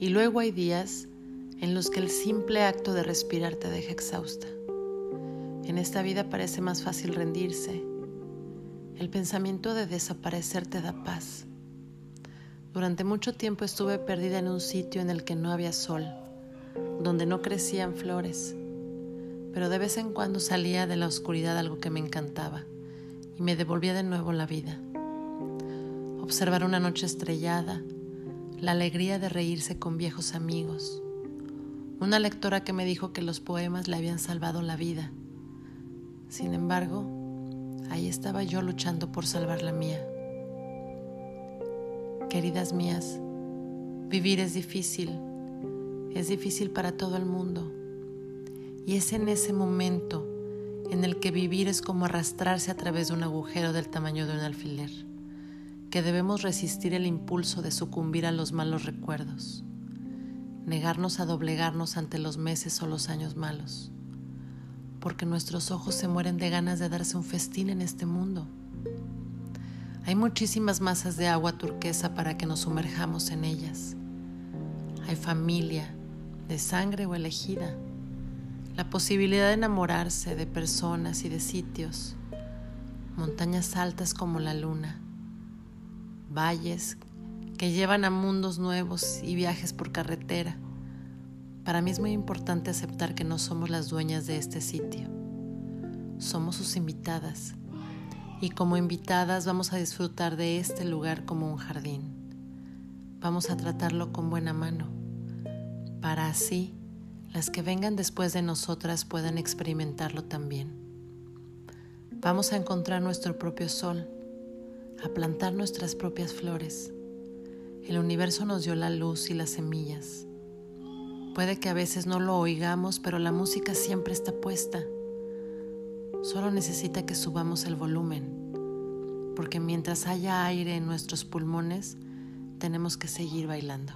Y luego hay días en los que el simple acto de respirar te deja exhausta. En esta vida parece más fácil rendirse. El pensamiento de desaparecer te da paz. Durante mucho tiempo estuve perdida en un sitio en el que no había sol, donde no crecían flores, pero de vez en cuando salía de la oscuridad algo que me encantaba y me devolvía de nuevo la vida. Observar una noche estrellada, la alegría de reírse con viejos amigos, una lectora que me dijo que los poemas le habían salvado la vida. Sin embargo, ahí estaba yo luchando por salvar la mía. Queridas mías, vivir es difícil, es difícil para todo el mundo. Y es en ese momento en el que vivir es como arrastrarse a través de un agujero del tamaño de un alfiler, que debemos resistir el impulso de sucumbir a los malos recuerdos negarnos a doblegarnos ante los meses o los años malos, porque nuestros ojos se mueren de ganas de darse un festín en este mundo. Hay muchísimas masas de agua turquesa para que nos sumerjamos en ellas. Hay familia, de sangre o elegida, la posibilidad de enamorarse de personas y de sitios, montañas altas como la luna, valles que llevan a mundos nuevos y viajes por carretera. Para mí es muy importante aceptar que no somos las dueñas de este sitio. Somos sus invitadas y como invitadas vamos a disfrutar de este lugar como un jardín. Vamos a tratarlo con buena mano, para así las que vengan después de nosotras puedan experimentarlo también. Vamos a encontrar nuestro propio sol, a plantar nuestras propias flores el universo nos dio la luz y las semillas. Puede que a veces no lo oigamos, pero la música siempre está puesta. Solo necesita que subamos el volumen, porque mientras haya aire en nuestros pulmones, tenemos que seguir bailando.